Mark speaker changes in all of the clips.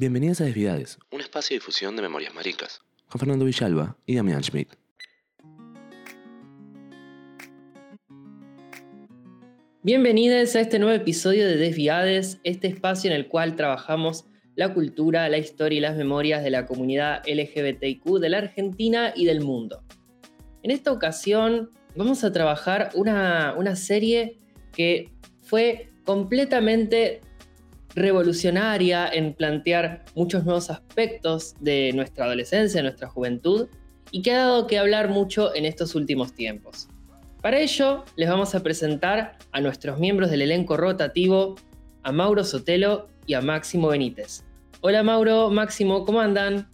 Speaker 1: Bienvenidas a Desviades,
Speaker 2: un espacio de difusión de memorias maricas.
Speaker 1: con Fernando Villalba y Damián Schmidt.
Speaker 3: Bienvenidos a este nuevo episodio de Desviades, este espacio en el cual trabajamos la cultura, la historia y las memorias de la comunidad LGBTIQ de la Argentina y del mundo. En esta ocasión vamos a trabajar una, una serie que fue completamente revolucionaria en plantear muchos nuevos aspectos de nuestra adolescencia, de nuestra juventud, y que ha dado que hablar mucho en estos últimos tiempos. Para ello, les vamos a presentar a nuestros miembros del elenco rotativo, a Mauro Sotelo y a Máximo Benítez. Hola Mauro, Máximo, ¿cómo andan?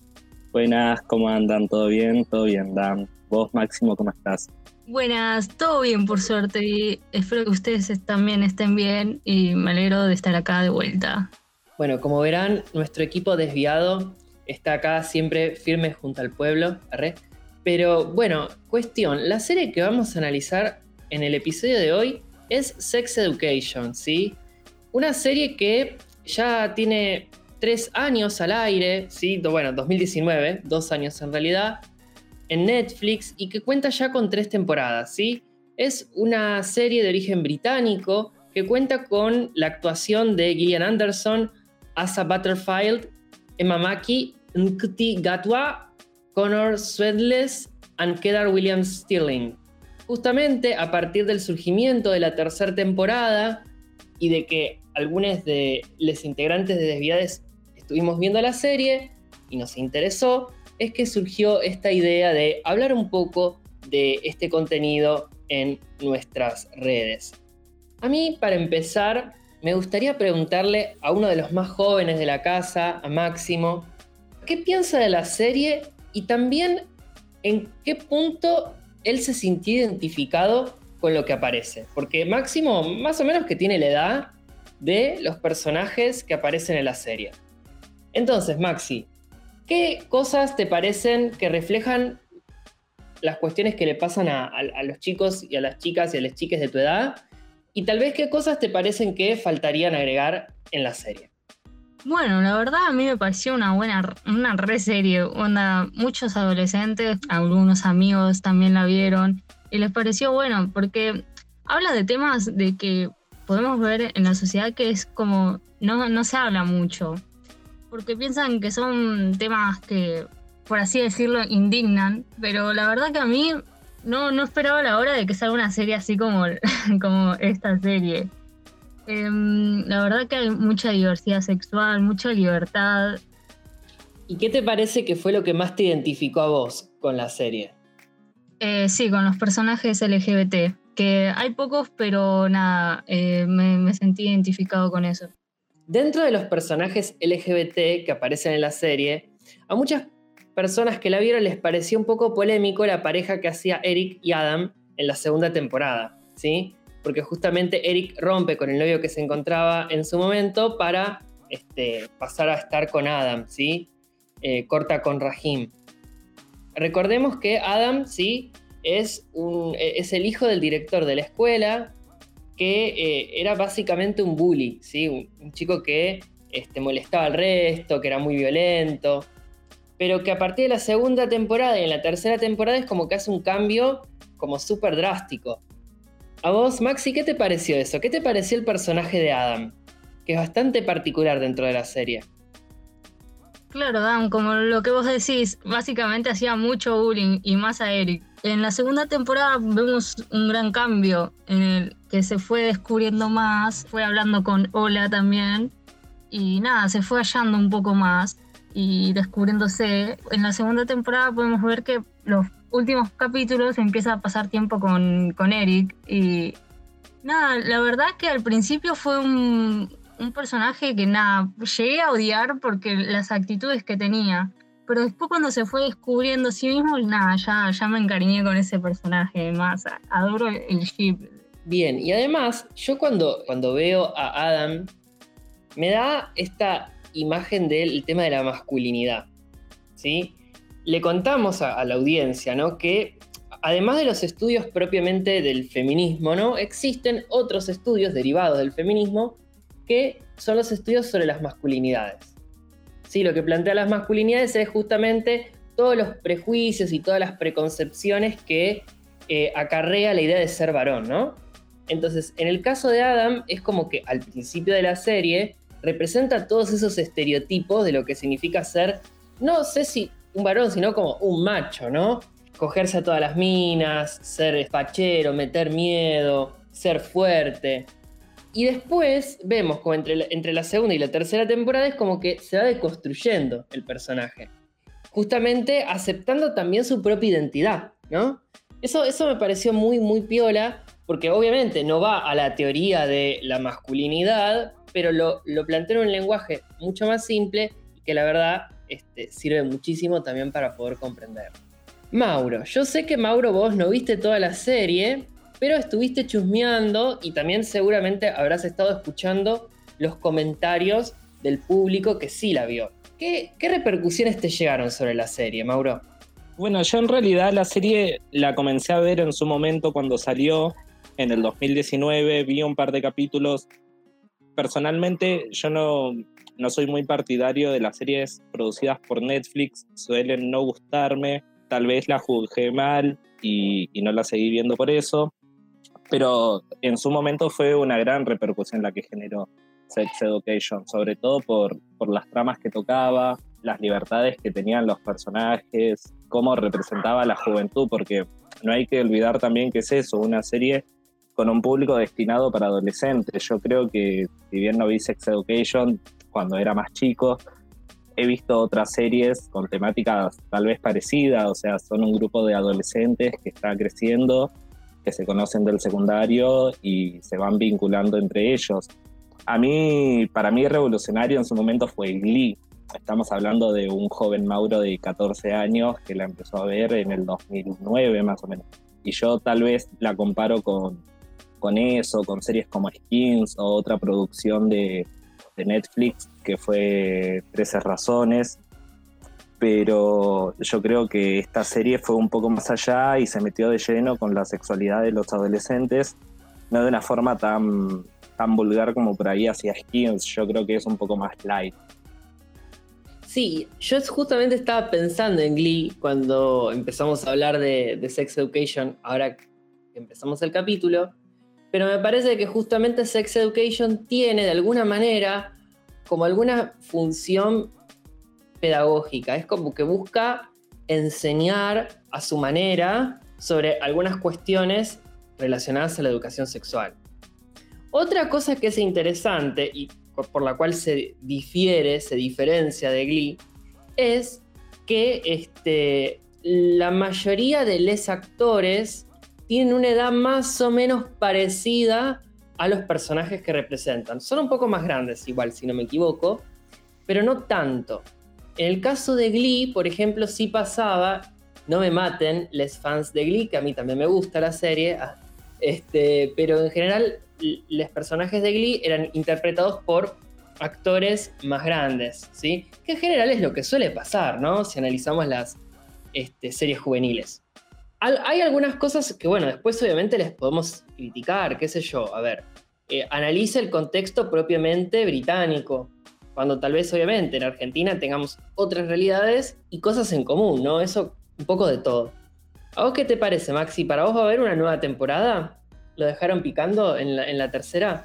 Speaker 4: Buenas, ¿cómo andan? ¿Todo bien? Todo bien, Dan. ¿Vos, Máximo, cómo estás?
Speaker 5: Buenas, todo bien por suerte espero que ustedes también estén bien y me alegro de estar acá de vuelta.
Speaker 3: Bueno, como verán, nuestro equipo desviado está acá siempre firme junto al pueblo. Pero bueno, cuestión, la serie que vamos a analizar en el episodio de hoy es Sex Education, ¿sí? Una serie que ya tiene tres años al aire, ¿sí? Bueno, 2019, dos años en realidad, en Netflix y que cuenta ya con tres temporadas, ¿sí? Es una serie de origen británico que cuenta con la actuación de Gillian Anderson, Asa Butterfield, Emma Mackey, Nkuti Gatwa, Connor Swedless y Kedar Williams Stirling. Justamente a partir del surgimiento de la tercera temporada y de que algunos de los integrantes de Desviades estuvimos viendo la serie y nos interesó, es que surgió esta idea de hablar un poco de este contenido en nuestras redes. A mí, para empezar, me gustaría preguntarle a uno de los más jóvenes de la casa, a Máximo, ¿qué piensa de la serie y también en qué punto él se sintió identificado con lo que aparece? Porque Máximo, más o menos que tiene la edad de los personajes que aparecen en la serie. Entonces, Maxi, ¿qué cosas te parecen que reflejan las cuestiones que le pasan a, los chicos y a las chicas y a las chiques de tu edad? Y tal vez qué cosas te parecen que faltarían agregar en la serie.
Speaker 5: Bueno, la verdad a mí me pareció una buena, una re serie. Muchos adolescentes, algunos amigos también la vieron y les pareció bueno porque habla de temas de que podemos ver en la sociedad que es como no, no se habla mucho. Porque piensan que son temas que, por así decirlo, indignan. Pero la verdad que a mí no, no esperaba la hora de que salga una serie así como, como esta serie. Em, la verdad que hay mucha diversidad sexual, mucha libertad.
Speaker 3: ¿Y qué te parece que fue lo que más te identificó a vos con la serie?
Speaker 5: Eh, sí, con los personajes LGBT, que hay pocos, pero nada, eh, me, me sentí identificado con eso.
Speaker 3: Dentro de los personajes LGBT que aparecen en la serie, a muchas personas que la vieron les pareció un poco polémico la pareja que hacía Eric y Adam en la segunda temporada, ¿sí? Porque justamente Eric rompe con el novio que se encontraba en su momento para este, pasar a estar con Adam, ¿sí? Eh, corta con Rahim. Recordemos que Adam, ¿sí? Es, es el hijo del director de la escuela, que eh, era básicamente un bully, ¿sí? un, chico que este, molestaba al resto, que era muy violento, pero que a partir de la segunda temporada y en la tercera temporada es como que hace un cambio como súper drástico. A vos, Maxi, ¿qué te pareció eso? ¿Qué te pareció el personaje de Adam? Que es bastante particular dentro de la serie.
Speaker 5: Claro, Dan, como lo que vos decís, básicamente hacía mucho bullying y más a Eric. En la segunda temporada vemos un gran cambio en el que se fue descubriendo más, fue hablando con Ola también y nada, se fue hallando un poco más y descubriéndose. En la segunda temporada podemos ver que los últimos capítulos empieza a pasar tiempo con, con Eric y nada, la verdad que al principio fue un, un personaje que nada, llegué a odiar porque las actitudes que tenía. Pero después cuando se fue descubriendo sí mismo, nada, ya, ya me encariñé con ese personaje más. Adoro el ship.
Speaker 3: Bien, y además, yo cuando, cuando veo a Adam, me da esta imagen del tema de la masculinidad. ¿sí? Le contamos a, a la audiencia ¿no? que además de los estudios propiamente del feminismo, ¿no? existen otros estudios derivados del feminismo que son los estudios sobre las masculinidades. ¿Sí? Lo que plantea las masculinidades es justamente todos los prejuicios y todas las preconcepciones que eh, acarrea la idea de ser varón, ¿no? Entonces, en el caso de Adam, es como que al principio de la serie representa todos esos estereotipos de lo que significa ser, no sé si un varón, sino como un macho, ¿no? Cogerse a todas las minas, ser espachero, meter miedo, ser fuerte. Y después vemos como entre entre la segunda y la tercera temporada es como que se va deconstruyendo el personaje. Justamente aceptando también su propia identidad, ¿no? Eso, eso me pareció muy, muy piola, porque obviamente no va a la teoría de la masculinidad, pero lo, lo plantea en un lenguaje mucho más simple que la verdad este, sirve muchísimo también para poder comprender. Mauro, yo sé que Mauro vos no viste toda la serie, pero estuviste chusmeando y también seguramente habrás estado escuchando los comentarios del público que sí la vio. ¿Qué, repercusiones te llegaron sobre la serie, Mauro?
Speaker 4: Bueno, yo en realidad la serie la comencé a ver en su momento cuando salió en el 2019, vi un par de capítulos. Personalmente yo no, no soy muy partidario de las series producidas por Netflix, suelen no gustarme, tal vez la juzgué mal y no la seguí viendo por eso, pero en su momento fue una gran repercusión la que generó Sex Education, sobre todo por, por las tramas que tocaba, las libertades que tenían los personajes, cómo representaba la juventud, porque no hay que olvidar también que es eso, una serie con un público destinado para adolescentes. Yo creo que, si bien no vi Sex Education cuando era más chico, he visto otras series con temáticas tal vez parecidas, o sea, son un grupo de adolescentes que está creciendo, que se conocen del secundario y se van vinculando entre ellos. A mí, para mí, revolucionario en su momento fue Glee. Estamos hablando de un joven Mauro de 14 años que la empezó a ver en el 2009 más o menos. Y yo tal vez la comparo con, con eso, con series como Skins o otra producción de, de Netflix que fue 13 razones. Pero yo creo que esta serie fue un poco más allá y se metió de lleno con la sexualidad de los adolescentes, no de una forma tan, tan vulgar como por ahí hacia Skins. Yo creo que es un poco más light.
Speaker 3: Sí, yo justamente estaba pensando en Glee cuando empezamos a hablar de, de Sex Education, ahora que empezamos el capítulo, pero me parece que justamente Sex Education tiene de alguna manera como alguna función pedagógica, es como que busca enseñar a su manera sobre algunas cuestiones relacionadas a la educación sexual. Otra cosa que es interesante y por la cual se difiere, se diferencia de Glee, es que este, la mayoría de los actores tienen una edad más o menos parecida a los personajes que representan. Son un poco más grandes, igual, si no me equivoco, pero no tanto. En el caso de Glee, por ejemplo, sí pasaba, no me maten les fans de Glee, que a mí también me gusta la serie, ah, este, pero en general los personajes de Glee eran interpretados por actores más grandes, ¿sí? Que en general es lo que suele pasar, ¿no? Si analizamos las este, series juveniles. hay algunas cosas que, bueno, después obviamente les podemos criticar, qué sé yo, a ver, eh, analiza el contexto propiamente británico, cuando tal vez obviamente en Argentina tengamos otras realidades y cosas en común, ¿no? Eso un poco de todo. ¿A vos qué te parece, Maxi? ¿Para vos va a haber una nueva temporada? ¿Lo dejaron picando en la, tercera?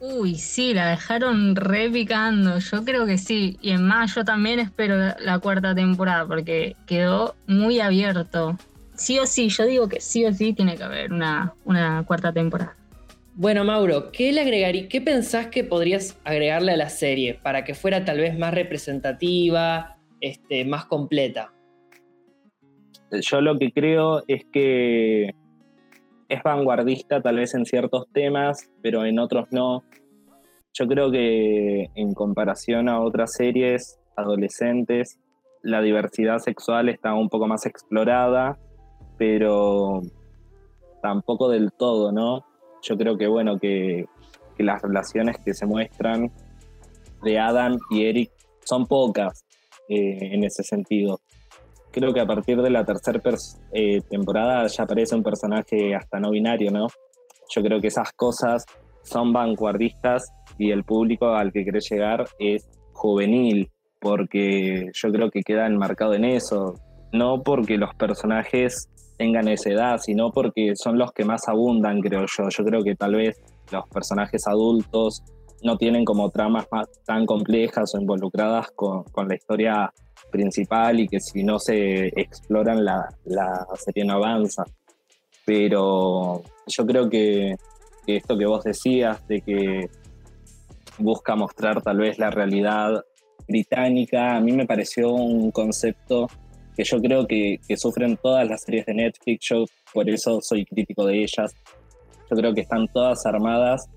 Speaker 5: Uy, sí, la dejaron re picando. Yo creo que sí. Y en más, yo también espero la, la cuarta temporada porque quedó muy abierto. Sí o sí, yo digo que sí o sí tiene que haber una, una cuarta temporada.
Speaker 3: Bueno, Mauro, ¿qué le agregaría, qué pensás que podrías agregarle a la serie para que fuera tal vez más representativa, este, más completa?
Speaker 4: Yo lo que creo es que es vanguardista tal vez en ciertos temas, pero en otros no. Yo creo que en comparación a otras series adolescentes, la diversidad sexual está un poco más explorada, pero tampoco del todo, ¿no? Yo creo que, bueno, que, las relaciones que se muestran de Adam y Eric son pocas eh, en ese sentido creo que a partir de la tercera eh, temporada ya aparece un personaje hasta no binario, ¿no? Yo creo que esas cosas son vanguardistas y el público al que quiere llegar es juvenil. porque yo creo que queda enmarcado en eso, no porque los personajes tengan esa edad, sino porque son los que más abundan, creo yo. Yo creo que tal vez los personajes adultos no tienen como tramas más tan complejas o involucradas con, la historia principal y que si no se exploran la, la serie no avanza. Pero yo creo que, que esto que vos decías de que busca mostrar tal vez la realidad británica, a mí me pareció un concepto que yo creo que, sufren todas las series de Netflix, yo por eso soy crítico de ellas. Yo creo que están todas armadas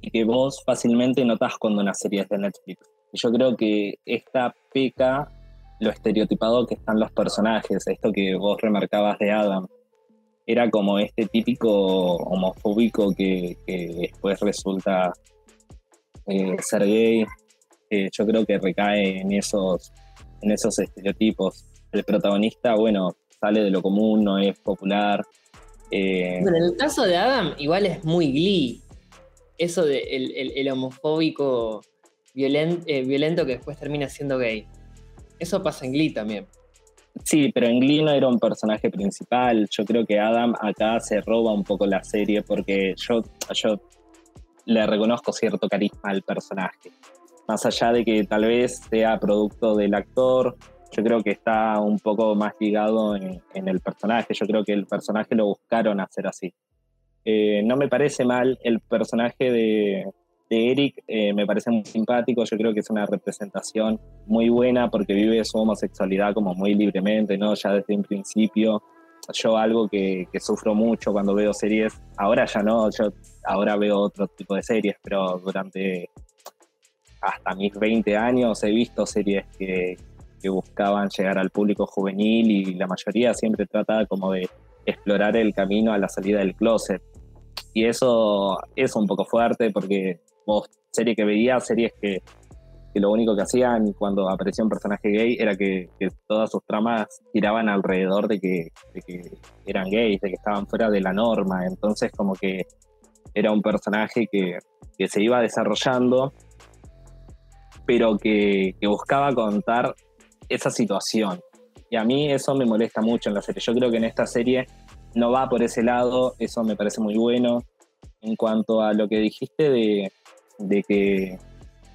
Speaker 4: y que vos fácilmente notas cuando una serie es de Netflix. Y yo creo que esta peca lo estereotipado que están los personajes, esto que vos remarcabas de Adam. Era como este típico homofóbico que, que después resulta eh, ser gay. yo creo que recae en esos, en esos estereotipos el protagonista, bueno, sale de lo común, no es popular.
Speaker 3: Eh, bueno, en el caso de Adam, igual es muy glee. Eso de el, homofóbico eh, violento que después termina siendo gay. Eso pasa en Glee también.
Speaker 4: Sí, pero en Glee no era un personaje principal. Yo creo que Adam acá se roba un poco la serie porque yo, yo le reconozco cierto carisma al personaje. Más allá de que tal vez sea producto del actor, yo creo que está un poco más ligado en, el personaje. Yo creo que el personaje lo buscaron hacer así. Eh, no me parece mal el personaje de, Eric, eh, me parece muy simpático. Yo creo que es una representación muy buena porque vive su homosexualidad como muy libremente, ¿no? Ya desde un principio. Yo algo que, que sufro mucho cuando veo series, ahora ya no, yo ahora veo otro tipo de series, pero durante hasta mis 20 años he visto series que, que buscaban llegar al público juvenil y la mayoría siempre trata como de explorar el camino a la salida del closet. Y eso es un poco fuerte porque vos, serie que veía, series que, que lo único que hacían cuando aparecía un personaje gay era que, todas sus tramas giraban alrededor de que, eran gays, de que estaban fuera de la norma. Entonces como que era un personaje que, que se iba desarrollando pero que, buscaba contar esa situación. Y a mí eso me molesta mucho en la serie. Yo creo que en esta serie no va por ese lado, eso me parece muy bueno. En cuanto a lo que dijiste de, de que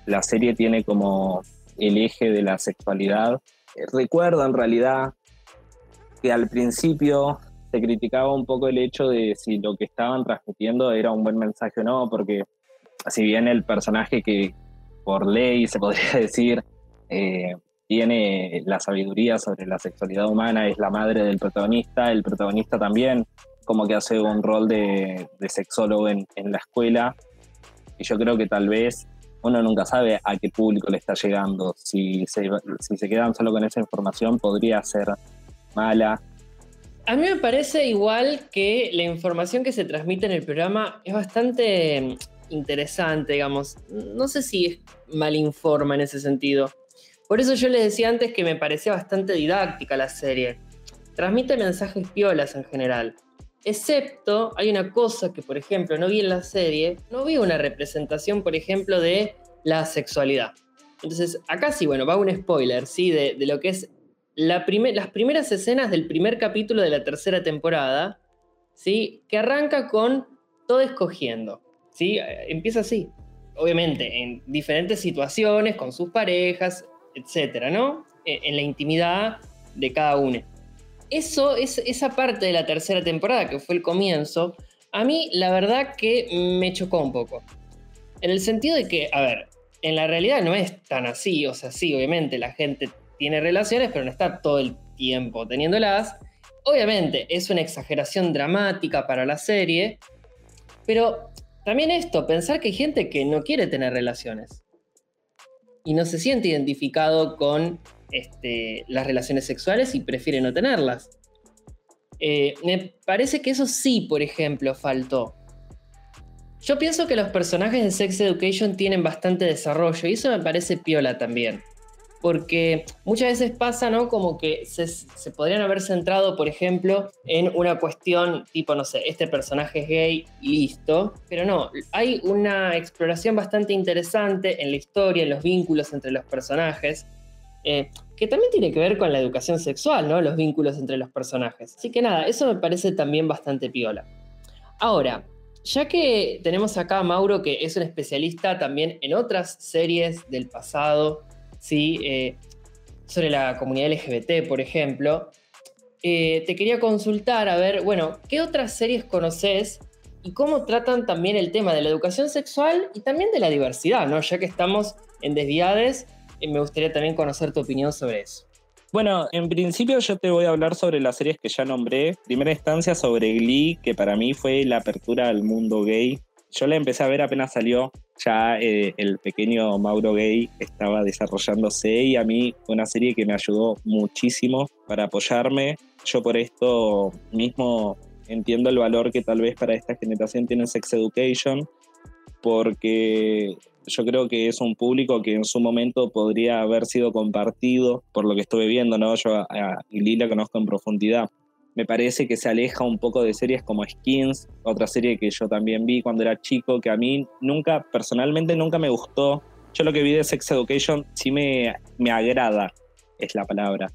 Speaker 4: la serie tiene como el eje de la sexualidad, eh, recuerdo en realidad que al principio se criticaba un poco el hecho de si lo que estaban transmitiendo era un buen mensaje o no, porque si bien el personaje que por ley se podría decir eh, tiene la sabiduría sobre la sexualidad humana, es la madre del protagonista, el protagonista también como que hace un rol de, sexólogo en, la escuela, y yo creo que tal vez uno nunca sabe a qué público le está llegando, si se, si se quedan solo con esa información podría ser mala.
Speaker 3: A mí me parece igual que la información que se transmite en el programa es bastante interesante, digamos. No sé si es mal informa en ese sentido. Por eso yo les decía antes que me parecía bastante didáctica la serie. Transmite mensajes piolas en general. Excepto, hay una cosa que, por ejemplo, no vi en la serie. No vi una representación, por ejemplo, de la sexualidad. Entonces, acá sí, bueno, va un spoiler, ¿sí? De, lo que es la las primeras escenas del primer capítulo de la tercera temporada, ¿sí? Que arranca con todo escogiendo, ¿sí? Empieza así. Obviamente, en diferentes situaciones, con sus parejas, etcétera, ¿no? E, en la intimidad de cada uno. Eso, es, esa parte de la tercera temporada, que fue el comienzo, a mí la verdad que me chocó un poco. En el sentido de que, a ver, en la realidad no es tan así, o sea, sí, obviamente la gente tiene relaciones, pero no está todo el tiempo teniéndolas. Obviamente es una exageración dramática para la serie, pero también esto, pensar que hay gente que no quiere tener relaciones y no se siente identificado con este, las relaciones sexuales y prefiere no tenerlas. Eh, me parece que eso sí, por ejemplo, faltó. Yo pienso que los personajes de Sex Education tienen bastante desarrollo y eso me parece piola también porque muchas veces pasa, ¿no? Como que se, podrían haber centrado, por ejemplo, en una cuestión tipo, no sé, este personaje es gay y listo, pero no, hay una exploración bastante interesante en la historia, en los vínculos entre los personajes, eh, que también tiene que ver con la educación sexual, ¿no? Los vínculos entre los personajes. Así que nada, eso me parece también bastante piola. Ahora, ya que tenemos acá a Mauro, que es un especialista también en otras series del pasado, ¿sí? Eh, sobre la comunidad LGBT, por ejemplo, eh, te quería consultar, a ver, bueno, ¿qué otras series conoces y cómo tratan también el tema de la educación sexual y también de la diversidad, ¿no? Ya que estamos en Desviades, eh, me gustaría también conocer tu opinión sobre eso.
Speaker 4: Bueno, en principio yo te voy a hablar sobre las series que ya nombré. Primera instancia sobre Glee, que para mí fue la apertura al mundo gay. Yo la empecé a ver apenas salió, ya eh, el pequeño Mauro Gay estaba desarrollándose y a mí fue una serie que me ayudó muchísimo para apoyarme. Yo por esto mismo entiendo el valor que tal vez para esta generación tiene Sex Education, porque yo creo que es un público que en su momento podría haber sido compartido por lo que estuve viendo, ¿no? Yo a, a la conozco en profundidad. Me parece que se aleja un poco de series como Skins, otra serie que yo también vi cuando era chico, que a mí nunca, personalmente nunca me gustó. Yo lo que vi de Sex Education sí me, me agrada, es la palabra.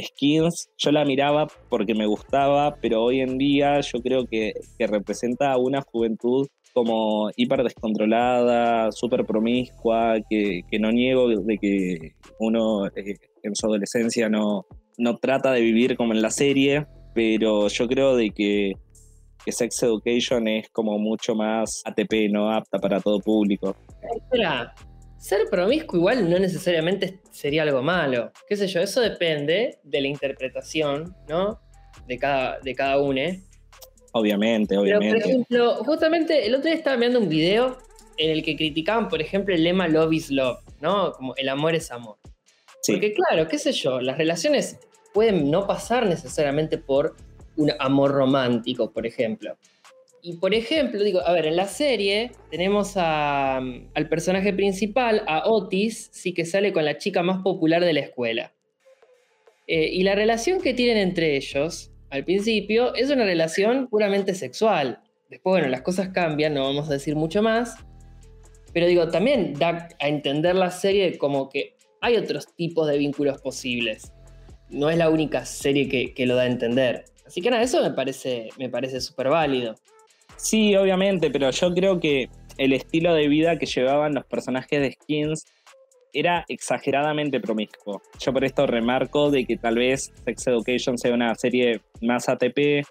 Speaker 4: Skins yo la miraba porque me gustaba, pero hoy en día yo creo que, que representa una juventud como hiper descontrolada, súper promiscua, que, no niego de que uno eh, en su adolescencia no, no trata de vivir como en la serie, pero yo creo de que, que Sex Education es como mucho más ATP, no apta para todo público.
Speaker 3: Espera, ser promiscuo igual no necesariamente sería algo malo. Qué sé yo, eso depende de la interpretación, ¿no? De cada, de cada uno.
Speaker 4: Obviamente, obviamente.
Speaker 3: Pero, por ejemplo, justamente el otro día estaba viendo un video en el que criticaban, por ejemplo, el lema Love is Love, ¿no? Como el amor es amor. Porque claro, qué sé yo, las relaciones pueden no pasar necesariamente por un amor romántico, por ejemplo. Y por ejemplo, digo, a ver, en la serie tenemos al personaje principal, a Otis, sí que sale con la chica más popular de la escuela. Eh, y la relación que tienen entre ellos al principio es una relación puramente sexual. Después, bueno, las cosas cambian, no vamos a decir mucho más. Pero digo, también da a entender la serie como que hay otros tipos de vínculos posibles. No es la única serie que, lo da a entender. Así que nada, eso me parece me parece súper válido.
Speaker 4: Sí, obviamente, pero yo creo que el estilo de vida que llevaban los personajes de Skins era exageradamente promiscuo. Yo por esto remarco de que tal vez Sex Education sea una serie más ATP.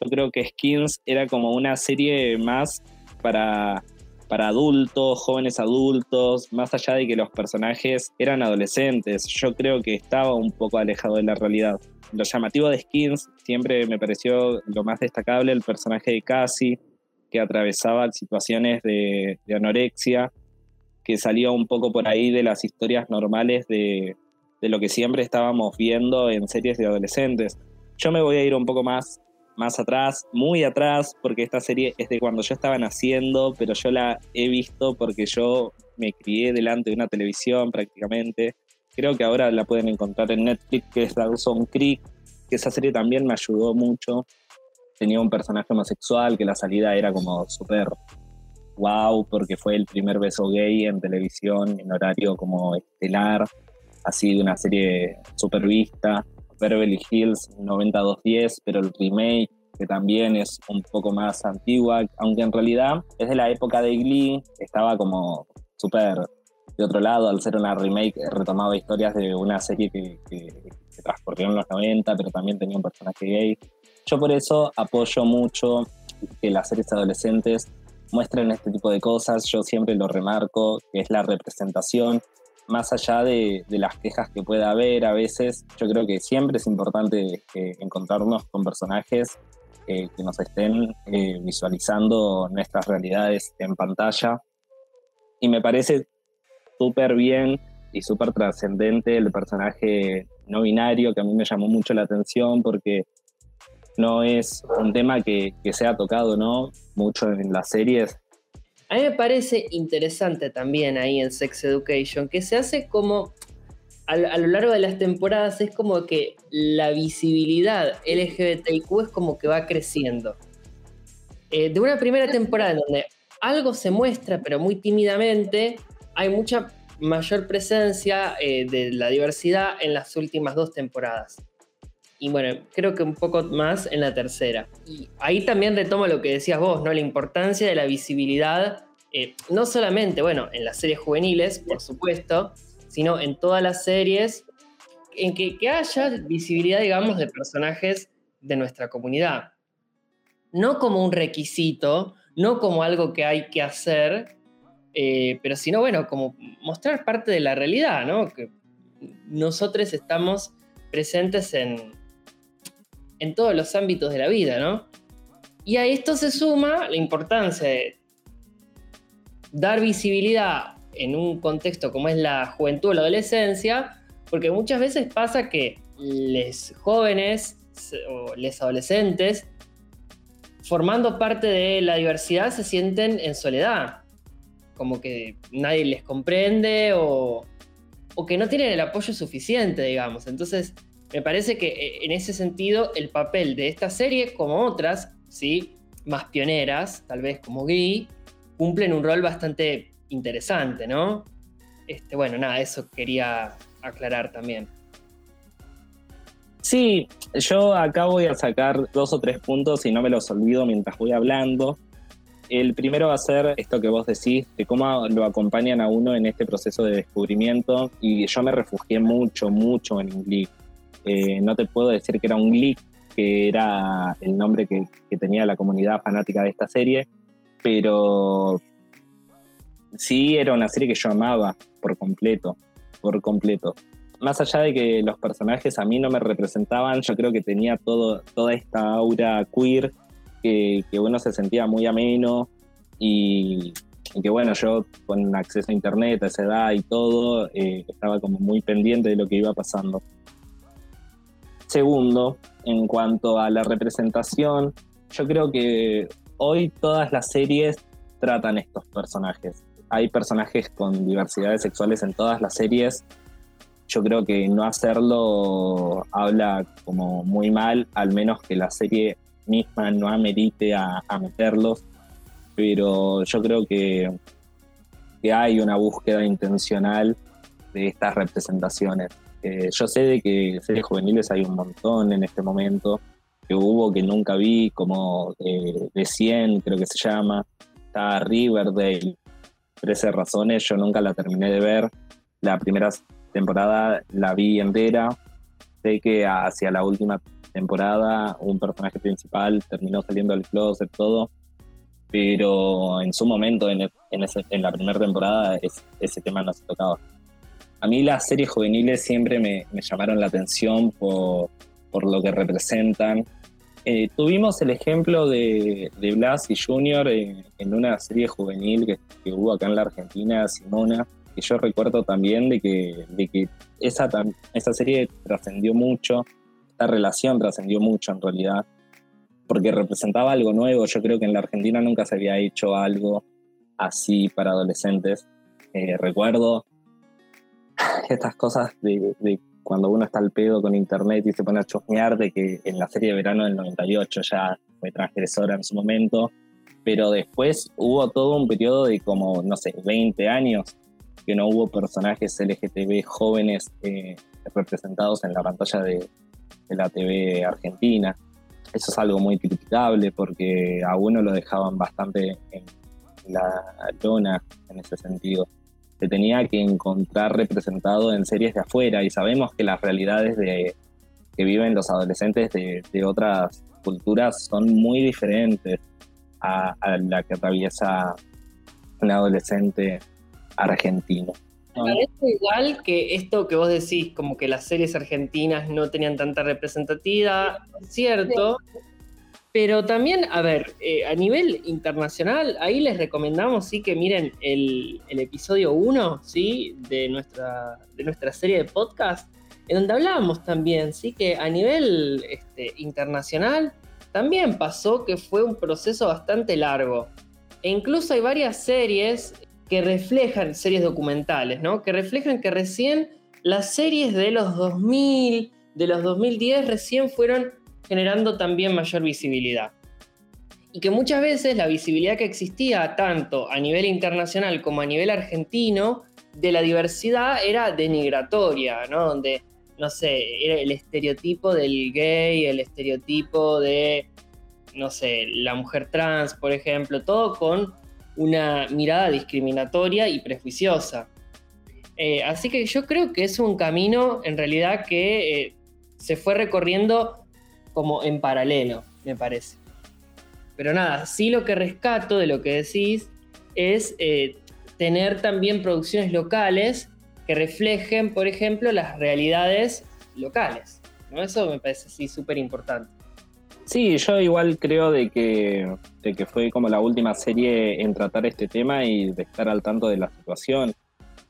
Speaker 4: Yo creo que Skins era como una serie más para, para adultos, jóvenes adultos, más allá de que los personajes eran adolescentes. Yo creo que estaba un poco alejado de la realidad. Lo llamativo de Skins siempre me pareció lo más destacable el personaje de Cassie, que atravesaba situaciones de, de anorexia que salía un poco por ahí de las historias normales de, lo que siempre estábamos viendo en series de adolescentes. Yo me voy a ir un poco más, más atrás, muy atrás, porque esta serie es de cuando yo estaba naciendo, pero yo la he visto porque yo me crié delante de una televisión prácticamente. Creo que ahora la pueden encontrar en Netflix, que es Dawson Creek, que esa serie también me ayudó mucho. Tenía un personaje homosexual, que la salida era como súper wow, porque fue el primer beso gay en televisión en horario como estelar, así de una serie super vista. Beverly Hills 9210, pero el remake, que también es un poco más antigua, aunque en realidad es de la época de Glee, estaba como súper de otro lado, al ser una remake, retomaba historias de una serie que, que, que transcurrió en los 90, pero también tenía un personaje gay. Yo por eso apoyo mucho que las series adolescentes muestren este tipo de cosas. Yo siempre lo remarco, que es la representación, más allá de, las quejas que pueda haber a veces, yo creo que siempre es importante eh, encontrarnos con personajes eh, que nos estén eh, visualizando nuestras realidades en pantalla. Y me parece súper bien y súper trascendente el personaje no binario, que a mí me llamó mucho la atención porque no es un tema que, que sea tocado ¿no? mucho en las series.
Speaker 3: A mí me parece interesante también ahí en Sex Education, que se hace como a, lo largo de las temporadas, es como que la visibilidad LGBTIQ es como que va creciendo. Eh, de una primera temporada donde algo se muestra, pero muy tímidamente, hay mucha mayor presencia eh, de la diversidad en las últimas dos temporadas. Y bueno, creo que un poco más en la tercera. Y ahí también retomo lo que decías vos, ¿no? La importancia de la visibilidad, eh, no solamente, bueno, en las series juveniles, por supuesto, sino en todas las series, en que, que haya visibilidad, digamos, de personajes de nuestra comunidad. No como un requisito, no como algo que hay que hacer, eh, pero sino, bueno, como mostrar parte de la realidad, ¿no? Que nosotros estamos presentes en, en todos los ámbitos de la vida, ¿no? Y a esto se suma la importancia de dar visibilidad en un contexto como es la juventud o la adolescencia, porque muchas veces pasa que los jóvenes o los adolescentes, formando parte de la diversidad, se sienten en soledad como que nadie les comprende o, que no tienen el apoyo suficiente, digamos. Entonces, me parece que eh, en ese sentido el papel de esta serie, como otras, ¿sí? más pioneras, tal vez como Glee, cumplen un rol bastante interesante, ¿no? Este, bueno, nada, eso quería aclarar también.
Speaker 4: Sí, yo acá voy a sacar dos o tres puntos y no me los olvido mientras voy hablando. El primero va a ser esto que vos decís, de cómo lo acompañan a uno en este proceso de descubrimiento. Y yo me refugié mucho, mucho en Glee. Eh, no te puedo decir que era un Glee, que era el nombre que, tenía la comunidad fanática de esta serie, pero sí era una serie que yo amaba por completo, por completo. Más allá de que los personajes a mí no me representaban, yo creo que tenía todo, toda esta aura queer que, uno se sentía muy ameno y, que bueno, yo con acceso a internet a esa edad y todo, eh, estaba como muy pendiente de lo que iba pasando. Segundo, en cuanto a la representación, yo creo que hoy todas las series tratan estos personajes. Hay personajes con diversidades sexuales en todas las series. Yo creo que no hacerlo habla como muy mal, al menos que la serie misma no amerite a, meterlos, pero yo creo que, hay una búsqueda intencional de estas representaciones. Eh, yo sé de que series juveniles hay un montón en este momento, que hubo que nunca vi, como eh, de 100 creo que se llama, está Riverdale, 13 razones, yo nunca la terminé de ver, la primera temporada la vi entera, sé que hacia la última temporada un personaje principal terminó saliendo del closet, todo, pero en su momento, en, en, la primera temporada, ese tema no se tocaba. A mí las series juveniles siempre me, llamaron la atención por, por lo que representan. Eh, tuvimos el ejemplo de, de Blas y Junior en, una serie juvenil que, hubo acá en la Argentina, Simona, que yo recuerdo también de que, de que esa, esa serie trascendió mucho esta relación trascendió mucho en realidad, porque representaba algo nuevo. Yo creo que en la Argentina nunca se había hecho algo así para adolescentes. Eh, recuerdo estas cosas de, cuando uno está al pedo con internet y se pone a chusmear de que en la serie de verano del 98 ya fue transgresora en su momento, pero después hubo todo un periodo de como, no sé, 20 años que no hubo personajes LGTB jóvenes eh, representados en la pantalla de, de la TV argentina. Eso es algo muy criticable porque a uno lo dejaban bastante en la lona en ese sentido. Se tenía que encontrar representado en series de afuera y sabemos que las realidades de, que viven los adolescentes de, otras culturas son muy diferentes a, a la que atraviesa un adolescente argentino.
Speaker 3: Me parece igual que esto que vos decís, como que las series argentinas no tenían tanta representatividad, cierto. Pero también, a ver, eh, a nivel internacional, ahí les recomendamos sí que miren el, episodio 1, ¿sí? De nuestra, de nuestra serie de podcast, en donde hablábamos también, sí, que a nivel este, internacional también pasó que fue un proceso bastante largo. E incluso hay varias series que reflejan series documentales, ¿no? Que reflejan que recién las series de los 2000, de los 2010, recién fueron generando también mayor visibilidad. Y que muchas veces la visibilidad que existía tanto a nivel internacional como a nivel argentino de la diversidad era denigratoria, ¿no? Donde, no sé, era el estereotipo del gay, el estereotipo de, no sé, la mujer trans, por ejemplo, todo con una mirada discriminatoria y prejuiciosa. Eh, así que yo creo que es un camino en realidad que eh, se fue recorriendo como en paralelo, me parece. Pero nada, sí lo que rescato de lo que decís es eh, tener también producciones locales que reflejen, por ejemplo, las realidades locales. Eso me parece sí súper importante.
Speaker 4: Sí, yo igual creo de que, de que fue como la última serie en tratar este tema y de estar al tanto de la situación.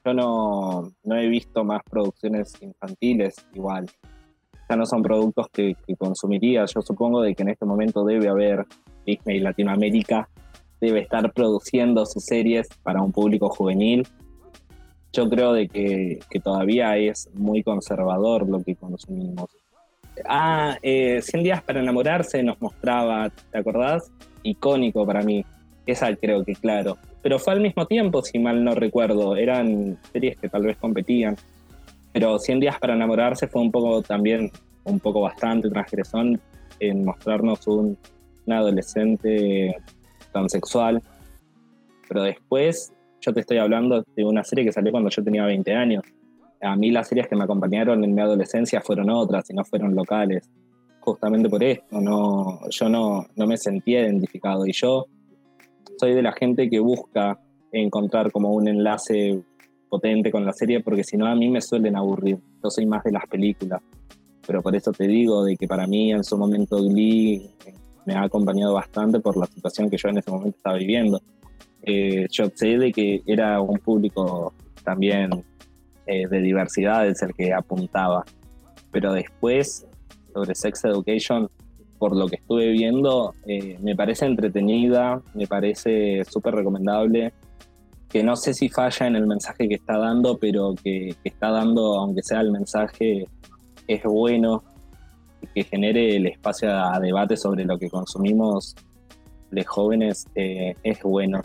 Speaker 4: Yo no, no he visto más producciones infantiles igual. Ya no son productos que, consumiría. Yo supongo de que en este momento debe haber Disney Latinoamérica debe estar produciendo sus series para un público juvenil. Yo creo de que, que todavía es muy conservador lo que consumimos. Ah, eh, 100 días para enamorarse nos mostraba, ¿te acordás? Icónico para mí. Esa creo que claro. Pero fue al mismo tiempo, si mal no recuerdo. Eran series que tal vez competían. Pero 100 días para enamorarse fue un poco también, un poco bastante transgresón en mostrarnos un, un adolescente transexual. Pero después, yo te estoy hablando de una serie que salió cuando yo tenía 20 años. A mí las series que me acompañaron en mi adolescencia fueron otras y no fueron locales. Justamente por esto, no, yo no, no me sentía identificado. Y yo soy de la gente que busca encontrar como un enlace potente con la serie, porque si no a mí me suelen aburrir. Yo soy más de las películas. Pero por eso te digo de que para mí en su momento Glee me ha acompañado bastante por la situación que yo en ese momento estaba viviendo. Eh, yo sé de que era un público también eh, de diversidad es el que apuntaba, pero después sobre Sex Education, por lo que estuve viendo, eh, me parece entretenida, me parece súper recomendable, que no sé si falla en el mensaje que está dando, pero que, está dando, aunque sea el mensaje, es bueno, que genere el espacio a debate sobre lo que consumimos de jóvenes eh, es bueno.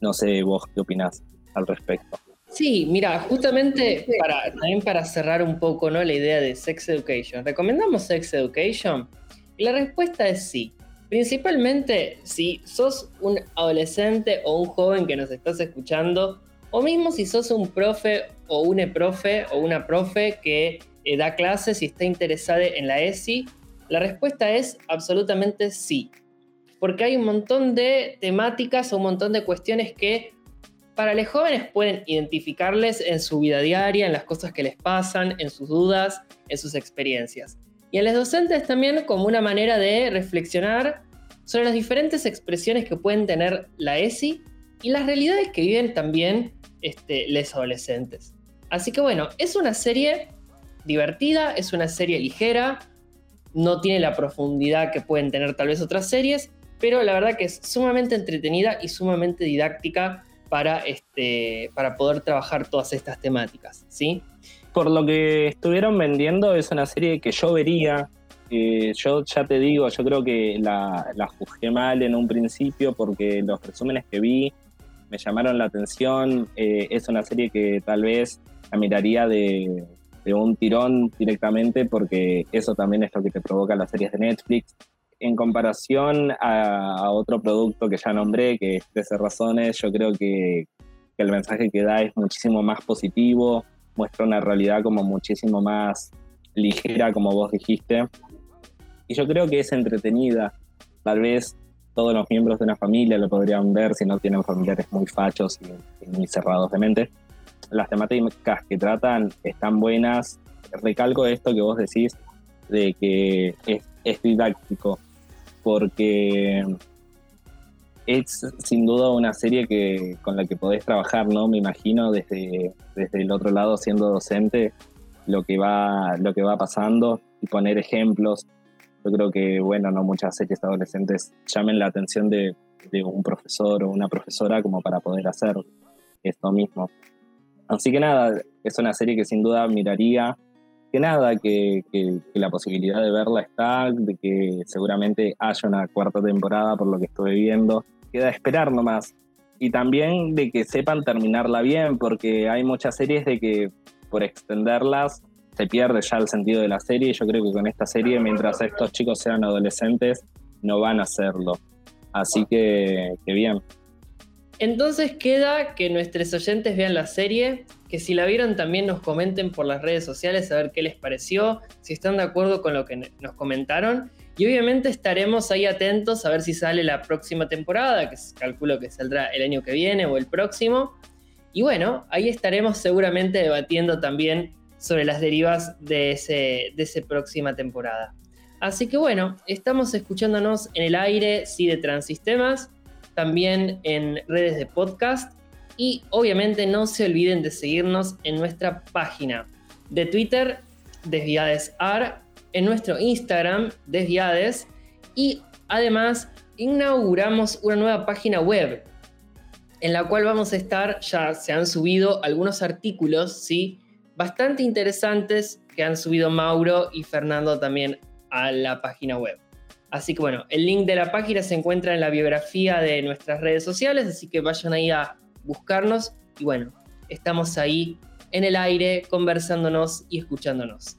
Speaker 4: No sé vos qué opinás al respecto.
Speaker 3: Sí, mira, justamente también para cerrar un poco ¿no? la idea de Sex Education, ¿recomendamos Sex Education? La respuesta es sí. Principalmente si sos un adolescente o un joven que nos estás escuchando, o mismo si sos un profe o una profe o una profe que eh, da clases y está interesada en la ESI? La respuesta es absolutamente sí, porque hay un montón de temáticas o un montón de cuestiones que para los jóvenes pueden identificarles en su vida diaria, en las cosas que les pasan, en sus dudas, en sus experiencias. Y a los docentes también como una manera de reflexionar sobre las diferentes expresiones que pueden tener la ESI y las realidades que viven también este, los adolescentes. Así que bueno, es una serie divertida, es una serie ligera, no tiene la profundidad que pueden tener tal vez otras series, pero la verdad que es sumamente entretenida y sumamente didáctica para, este, para poder trabajar todas estas temáticas, ¿sí?
Speaker 4: Por lo que estuvieron vendiendo, es una serie que yo vería. Eh, yo ya te digo, yo creo que la, juzgué mal en un principio porque los resúmenes que vi me llamaron la atención. Eh, es una serie que tal vez la miraría de, un tirón directamente porque eso también es lo que te provoca las series de Netflix. En comparación a, otro producto que ya nombré, que es 13 razones, yo creo que el mensaje que da es muchísimo más positivo, muestra una realidad como muchísimo más ligera, como vos dijiste. Y yo creo que es entretenida. Tal vez todos los miembros de una familia lo podrían ver si no tienen familiares muy fachos y, y muy cerrados de mente las temáticas que tratan están buenas. Recalco esto que vos decís de que es, didáctico, porque es sin duda una serie que, con la que podés trabajar, ¿no? Me imagino desde, desde el otro lado siendo docente lo que va, lo que va pasando y poner ejemplos. Yo creo que, bueno, no muchas series adolescentes llamen la atención de, un profesor o una profesora como para poder hacer esto mismo. Así que nada, es una serie que sin duda miraría. Que nada, que, la posibilidad de verla está, de que seguramente haya una cuarta temporada por lo que estuve viendo. Queda esperar nomás. y también de que sepan terminarla bien, porque hay muchas series de que por extenderlas se pierde ya el sentido de la serie. y Yo creo que con esta serie, mientras estos chicos sean adolescentes, no van a hacerlo. Así que, que bien.
Speaker 3: Entonces queda que nuestros oyentes vean la serie, que si la vieron también nos comenten por las redes sociales a ver qué les pareció, si están de acuerdo con lo que nos comentaron. Y obviamente estaremos ahí atentos a ver si sale la próxima temporada, que calculo que saldrá el año que viene o el próximo. Y bueno, ahí estaremos seguramente debatiendo también sobre las derivas de, ese, de esa próxima temporada. Así que bueno, estamos escuchándonos en el aire, sí, de Transistemas también en redes de podcast y obviamente no se olviden de seguirnos en nuestra página de Twitter, DesviadesAR, en nuestro Instagram, Desviades, y además inauguramos una nueva página web en la cual vamos a estar, ya se han subido algunos artículos, ¿sí? Bastante interesantes que han subido Mauro y Fernando también a la página web. Así que bueno, el link de la página se encuentra en la biografía de nuestras redes sociales, así que vayan ahí a buscarnos y bueno, estamos ahí en el aire conversándonos y escuchándonos.